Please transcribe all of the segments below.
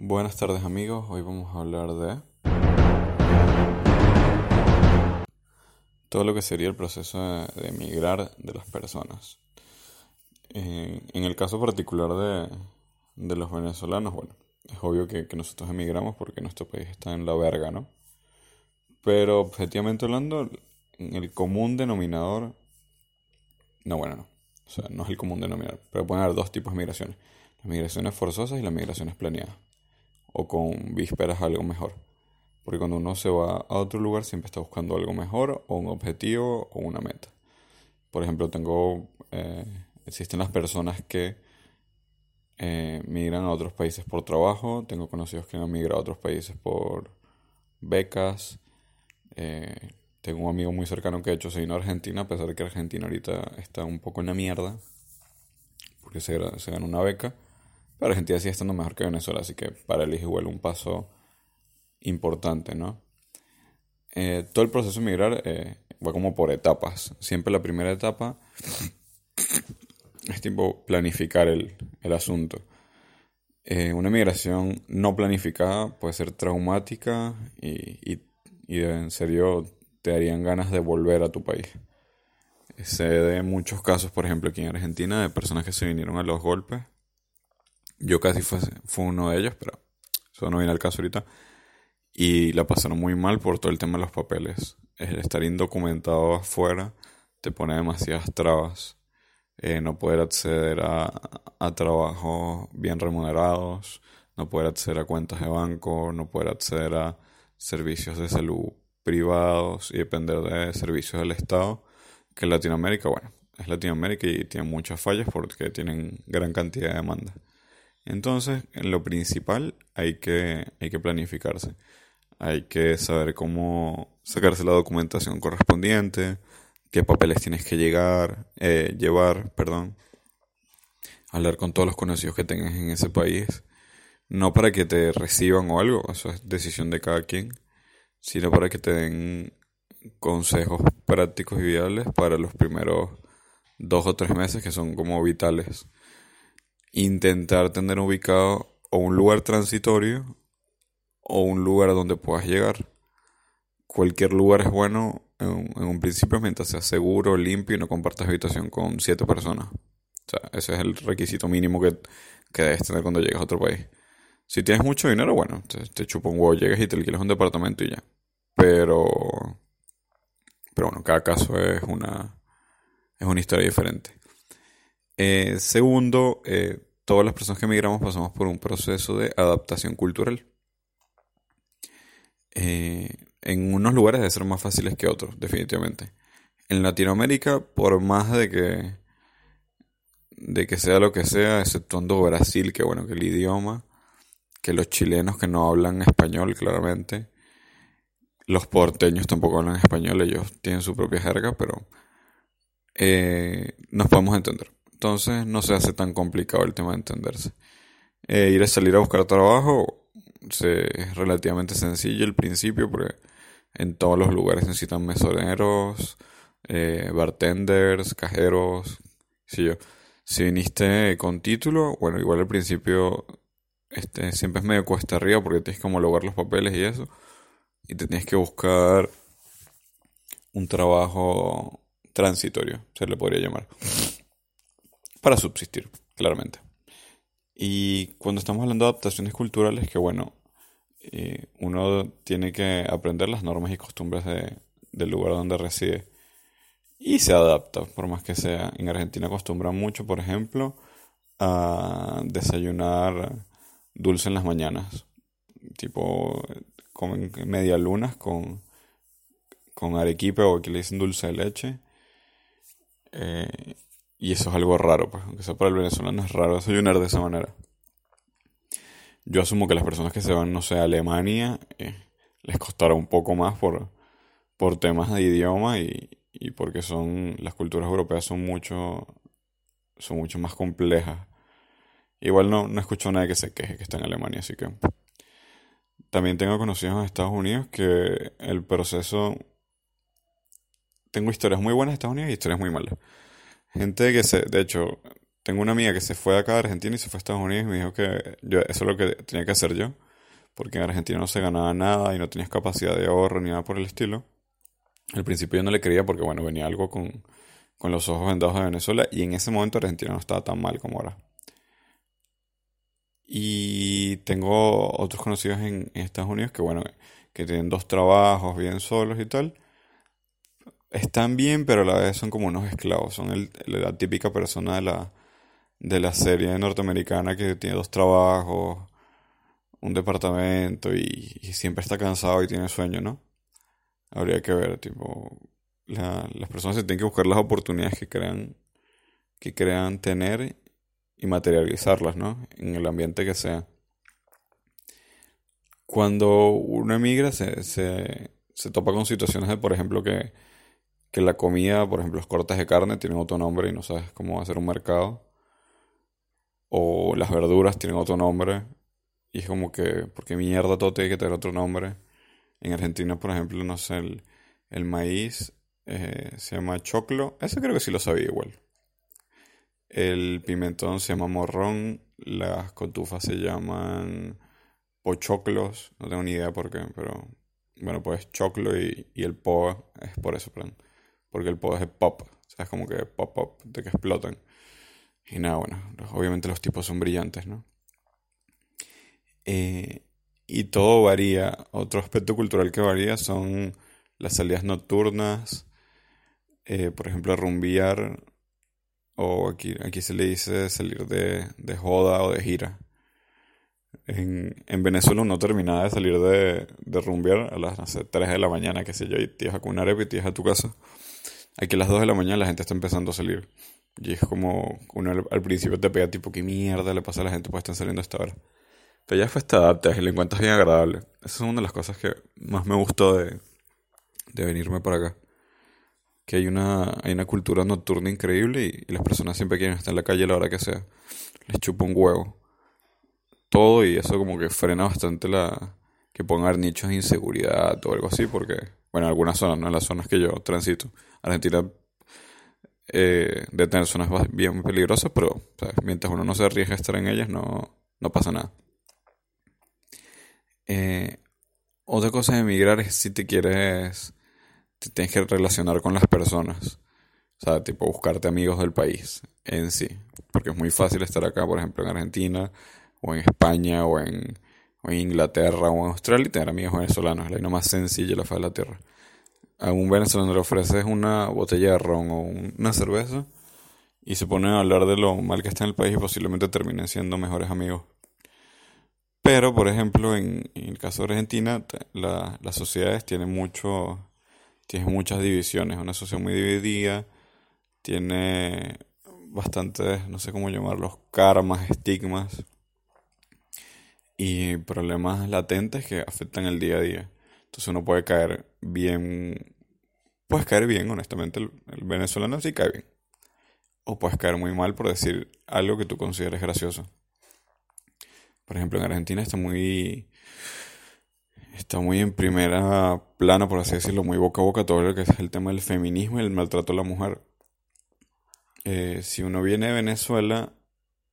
Buenas tardes amigos, hoy vamos a hablar de todo lo que sería el proceso de, emigrar de las personas. Eh, en el caso particular de, los venezolanos, bueno, es obvio que, nosotros emigramos porque nuestro país está en la verga, ¿no? Pero objetivamente hablando, en el común denominador, no, bueno, no, o sea, no es el común denominador, pero pueden haber dos tipos de migraciones, las migraciones forzosas y las migraciones planeadas, o con vísperas a algo mejor. Porque cuando uno se va a otro lugar siempre está buscando algo mejor o un objetivo o una meta. Por ejemplo, tengo, eh, existen las personas que eh, migran a otros países por trabajo, tengo conocidos que han migrado a otros países por becas. Eh, tengo un amigo muy cercano que de hecho se vino a Argentina, a pesar de que Argentina ahorita está un poco en la mierda, porque se, se ganó una beca. Pero Argentina sigue estando mejor que Venezuela, así que para él es igual un paso importante, ¿no? Eh, todo el proceso de migrar eh, va como por etapas. Siempre la primera etapa es tipo planificar el, asunto. Eh, una migración no planificada puede ser traumática y, y, y, en serio te darían ganas de volver a tu país. Se de muchos casos, por ejemplo, aquí en Argentina, de personas que se vinieron a los golpes. Yo casi fue, fue uno de ellos, pero eso no viene al caso ahorita y la pasaron muy mal por todo el tema de los papeles. El estar indocumentado afuera te pone demasiadas trabas. Eh, no poder acceder a, a trabajos bien remunerados, no poder acceder a cuentas de banco, no poder acceder a servicios de salud privados y depender de servicios del Estado, que en Latinoamérica, bueno, es Latinoamérica y tiene muchas fallas porque tienen gran cantidad de demanda. Entonces, en lo principal hay que, hay que planificarse. Hay que saber cómo sacarse la documentación correspondiente, qué papeles tienes que llegar, eh, llevar, perdón. Hablar con todos los conocidos que tengas en ese país. No para que te reciban o algo, eso es decisión de cada quien, sino para que te den consejos prácticos y viales para los primeros dos o tres meses que son como vitales intentar tener ubicado o un lugar transitorio o un lugar donde puedas llegar. Cualquier lugar es bueno en, un principio mientras sea seguro, limpio y no compartas habitación con siete personas. O sea, ese es el requisito mínimo que, que debes tener cuando llegas a otro país. Si tienes mucho dinero, bueno, te, te chupa un huevo, llegas y te alquilas un departamento y ya. Pero, pero bueno, cada caso es una, es una historia diferente. Eh, segundo, eh, todas las personas que emigramos pasamos por un proceso de adaptación cultural. Eh, en unos lugares debe ser más fáciles que otros, definitivamente. En Latinoamérica, por más de que de que sea lo que sea, exceptuando Brasil, que bueno, que el idioma, que los chilenos que no hablan español, claramente, los porteños tampoco hablan español, ellos tienen su propia jerga, pero nos podemos entender. Entonces no se hace tan complicado el tema de entenderse. Eh, ir a salir a buscar trabajo es relativamente sencillo al principio porque en todos los lugares necesitan mesoneros, eh, bartenders, cajeros. Si, yo, si viniste con título, bueno, igual al principio este, siempre es medio cuesta arriba porque tienes que homologar los papeles y eso. Y te tienes que buscar un trabajo transitorio, se le podría llamar para subsistir, claramente. Y cuando estamos hablando de adaptaciones culturales, que bueno, eh, uno tiene que aprender las normas y costumbres del lugar donde reside. Y se adapta, por más que sea. En Argentina acostumbran mucho, por ejemplo, a desayunar dulce en las mañanas. Tipo, comen media lunas con, con arequipe o que le dicen dulce de leche. Eh, y eso es algo raro, pues, aunque sea para el venezolano es raro desayunar de esa manera. Yo asumo que las personas que se van, no sé, a Alemania, eh, les costará un poco más por, por temas de idioma y, y porque son las culturas europeas son mucho son mucho más complejas. Igual no, no escucho a nadie que se queje que está en Alemania, así que también tengo conocidos en Estados Unidos que el proceso tengo historias muy buenas en Estados Unidos y historias muy malas. Gente que se, de hecho, tengo una amiga que se fue acá de Argentina y se fue a Estados Unidos y me dijo que yo, eso es lo que tenía que hacer yo, porque en Argentina no se ganaba nada y no tenías capacidad de ahorro ni nada por el estilo. Al principio yo no le creía porque, bueno, venía algo con, con los ojos vendados de Venezuela y en ese momento Argentina no estaba tan mal como ahora. Y tengo otros conocidos en, Estados Unidos que, bueno, que tienen dos trabajos bien solos y tal. Están bien, pero a la vez son como unos esclavos. Son la típica persona de la, de la serie norteamericana que tiene dos trabajos, un departamento y, siempre está cansado y tiene sueño, ¿no? Habría que ver, tipo, las personas se tienen que buscar las oportunidades que crean, que crean tener y materializarlas, ¿no? En el ambiente que sea. Cuando uno emigra se, se, se topa con situaciones de, por ejemplo, que, que la comida, por ejemplo, los cortes de carne tienen otro nombre y no sabes cómo hacer un mercado. O las verduras tienen otro nombre. Y es como que, porque mierda todo tiene que tener otro nombre. En Argentina, por ejemplo, no sé, el, el maíz eh, se llama choclo. Ese creo que sí lo sabía igual. El pimentón se llama morrón. Las cotufas se llaman pochoclos. No tengo ni idea por qué, pero bueno, pues choclo y, el po es por eso, porque el po es pop. O sea, es como que pop pop, de que explotan. Y nada, bueno, obviamente los tipos son brillantes, ¿no? Eh, y todo varía. Otro aspecto cultural que varía son las salidas nocturnas, eh, por ejemplo, rumbear, o aquí, aquí se le dice salir de, de joda o de gira. En, en, Venezuela uno terminaba de salir de, de rumbear a las 3 de la mañana, que sé yo, y te ibas a una y te ibas a tu casa. Aquí a las 2 de la mañana la gente está empezando a salir. Y es como, uno al, principio te pega tipo, ¿qué mierda le pasa a la gente? Pues están saliendo a esta hora. Pero ya fue esta adaptas y le encuentras bien agradable. Esa es una de las cosas que más me gustó de, de venirme para acá que hay una, hay una cultura nocturna increíble y, las personas siempre quieren estar en la calle a la hora que sea. Les chupa un huevo. Todo y eso como que frena bastante la que pongan nichos de inseguridad o algo así, porque, bueno, en algunas zonas, no en las zonas que yo transito. Argentina eh, debe tener zonas bien peligrosas, pero mientras uno no se arriesga a estar en ellas, no, no pasa nada. Eh, otra cosa de emigrar es si te quieres te tienes que relacionar con las personas. O sea, tipo buscarte amigos del país en sí. Porque es muy fácil estar acá, por ejemplo, en Argentina, o en España, o en, Inglaterra, o en Australia y tener amigos venezolanos. Es la más sencilla la faz de la tierra. A un venezolano le ofreces una botella de ron o una cerveza y se ponen a hablar de lo mal que está en el país y posiblemente terminen siendo mejores amigos. Pero, por ejemplo, en, el caso de Argentina, las sociedades tienen mucho tiene muchas divisiones, una sociedad muy dividida, tiene bastantes, no sé cómo llamarlos, karmas, estigmas y problemas latentes que afectan el día a día. Entonces uno puede caer bien, puedes caer bien, honestamente, el, venezolano sí cae bien. O puedes caer muy mal por decir algo que tú consideres gracioso. Por ejemplo, en Argentina está muy está muy en primera plana, por así decirlo, muy boca a boca todo lo que es el tema del feminismo y el maltrato a la mujer. Eh, si uno viene de Venezuela,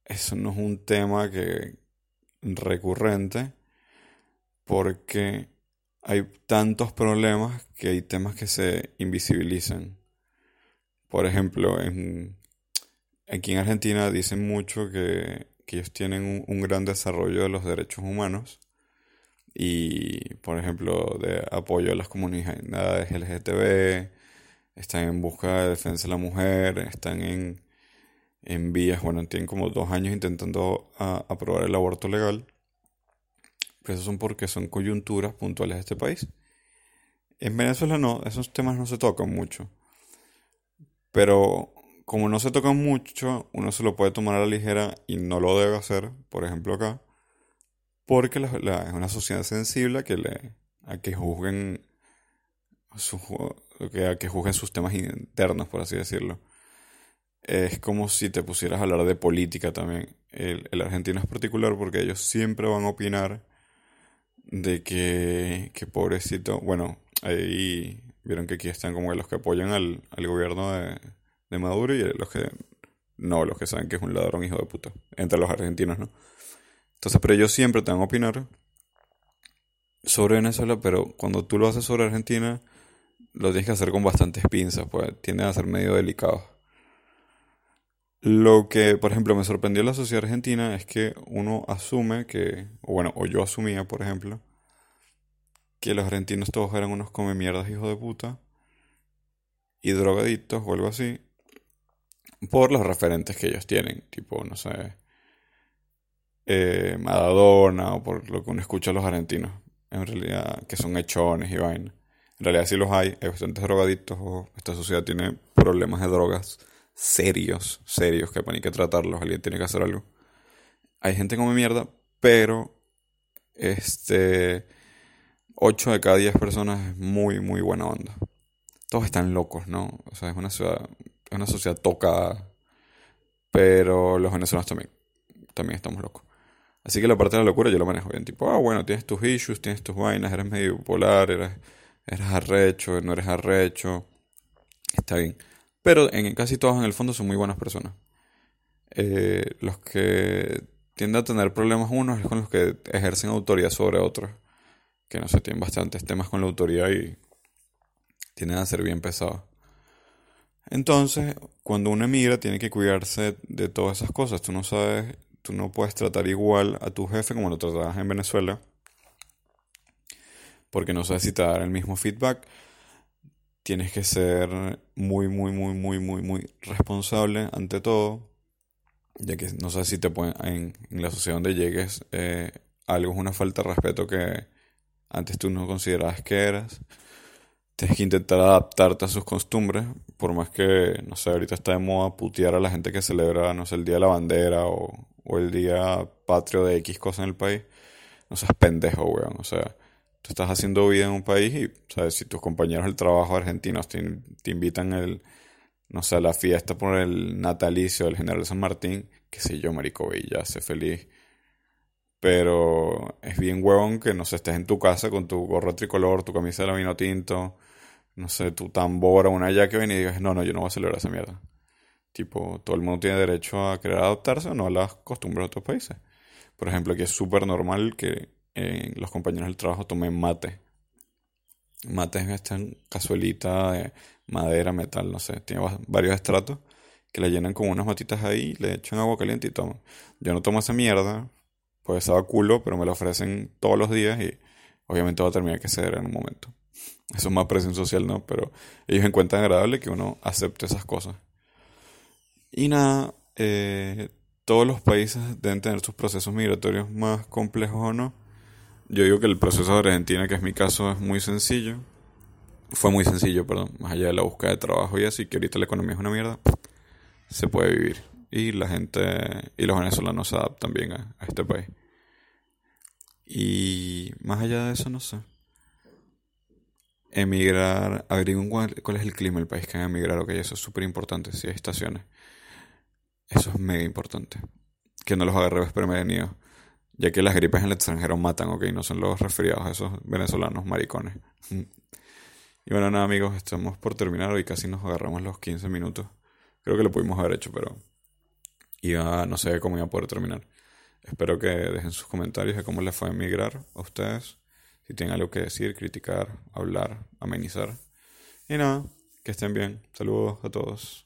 eso no es un tema que recurrente porque hay tantos problemas que hay temas que se invisibilizan. Por ejemplo, en, aquí en Argentina dicen mucho que, ellos tienen un gran desarrollo de los derechos humanos y, por ejemplo, de apoyo a las comunidades LGTB, están en busca de defensa de la mujer, están en, en vías, bueno, tienen como dos años intentando aprobar el aborto legal. Pero son porque son coyunturas puntuales de este país. En Venezuela no, esos temas no se tocan mucho. Pero como no se tocan mucho, uno se lo puede tomar a la ligera y no lo debe hacer, por ejemplo acá porque es una sociedad sensible a que, le, a que juzguen que juzguen sus temas internos, por así decirlo. Es como si te pusieras a hablar de política también. El, el argentino es particular porque ellos siempre van a opinar de que, pobrecito, bueno, ahí vieron que aquí están como los que apoyan al, al gobierno de, de Maduro y los que no los que saben que es un ladrón hijo de puta, entre los argentinos, ¿no? Entonces, pero yo siempre tengo que opinar sobre Venezuela, pero cuando tú lo haces sobre Argentina, lo tienes que hacer con bastantes pinzas, pues tienden a ser medio delicados. Lo que, por ejemplo, me sorprendió en la sociedad argentina es que uno asume que, o bueno, o yo asumía, por ejemplo, que los argentinos todos eran unos come mierdas hijos de puta y drogadictos o algo así por los referentes que ellos tienen, tipo, no sé, eh, Madadona o por lo que uno escucha a los argentinos, en realidad, que son hechones y vaina. En realidad sí los hay, hay bastantes drogadictos o esta sociedad tiene problemas de drogas serios, serios, que hay que tratarlos, alguien tiene que hacer algo. Hay gente como mierda, pero este 8 de cada 10 personas es muy, muy buena onda. Todos están locos, ¿no? O sea, es una ciudad, es una sociedad tocada, pero los venezolanos también, también estamos locos. Así que la parte de la locura yo lo manejo bien, tipo, ah, bueno, tienes tus issues, tienes tus vainas, eres medio bipolar, eres, eres arrecho, no eres arrecho, está bien. Pero en casi todos en el fondo son muy buenas personas. Eh, los que tienden a tener problemas unos es con los que ejercen autoridad sobre otros. Que no sé, tienen bastantes temas con la autoridad y tienden a ser bien pesados. Entonces, cuando uno emigra, tiene que cuidarse de todas esas cosas. Tú no sabes, tú no puedes tratar igual a tu jefe como lo tratabas en Venezuela. Porque no sabes si te va a dar el mismo feedback tienes que ser muy, muy, muy, muy, muy, muy responsable ante todo, ya que no sé si te pueden, en, la sociedad donde llegues, eh, algo es una falta de respeto que antes tú no considerabas que eras. Tienes que intentar adaptarte a sus costumbres, por más que, no sé, ahorita está de moda putear a la gente que celebra, no sé, el Día de la Bandera o, el Día Patrio de X cosa en el país. No seas pendejo, weón, o sea tú estás haciendo vida en un país y, ¿sabes? Si tus compañeros del trabajo argentinos te, invitan el, no sé, a la fiesta por el natalicio del general San Martín, qué sé yo, marico, y sé feliz. Pero es bien huevón que, no sé, estés en tu casa con tu gorro tricolor, tu camisa de vino tinto, no sé, tu tambora, una ya que viene y digas, no, no, yo no voy a celebrar esa mierda. Tipo, todo el mundo tiene derecho a querer adaptarse o no a las costumbres de otros países. Por ejemplo, aquí es súper normal que los compañeros del trabajo tomen mate. Mate es esta cazuelita de madera, metal, no sé, tiene varios estratos que la llenan con unas matitas ahí, le echan agua caliente y toman. Yo no tomo esa mierda, pues estaba culo, pero me lo ofrecen todos los días y obviamente va a terminar que ceder en un momento. Eso es más presión social, ¿no? Pero ellos encuentran agradable que uno acepte esas cosas. Y nada, eh, todos los países deben tener sus procesos migratorios más complejos o no yo digo que el proceso de Argentina, que es mi caso, es muy sencillo. Fue muy sencillo, perdón. Más allá de la búsqueda de trabajo y así, que ahorita la economía es una mierda, se puede vivir. Y la gente y los venezolanos se adaptan bien a, este país. Y más allá de eso, no sé. Emigrar, averigüen cuál, cuál, es el clima del país que van a emigrar, ok, eso es súper importante, si hay estaciones. Eso es mega importante. Que no los agarre desprevenidos ya que las gripes en el extranjero matan, ok, no son los resfriados esos venezolanos maricones. y bueno, nada amigos, estamos por terminar, hoy casi nos agarramos los 15 minutos. Creo que lo pudimos haber hecho, pero iba, no sé cómo iba a poder terminar. Espero que dejen sus comentarios de cómo les fue a emigrar a ustedes. Si tienen algo que decir, criticar, hablar, amenizar. Y nada, que estén bien. Saludos a todos.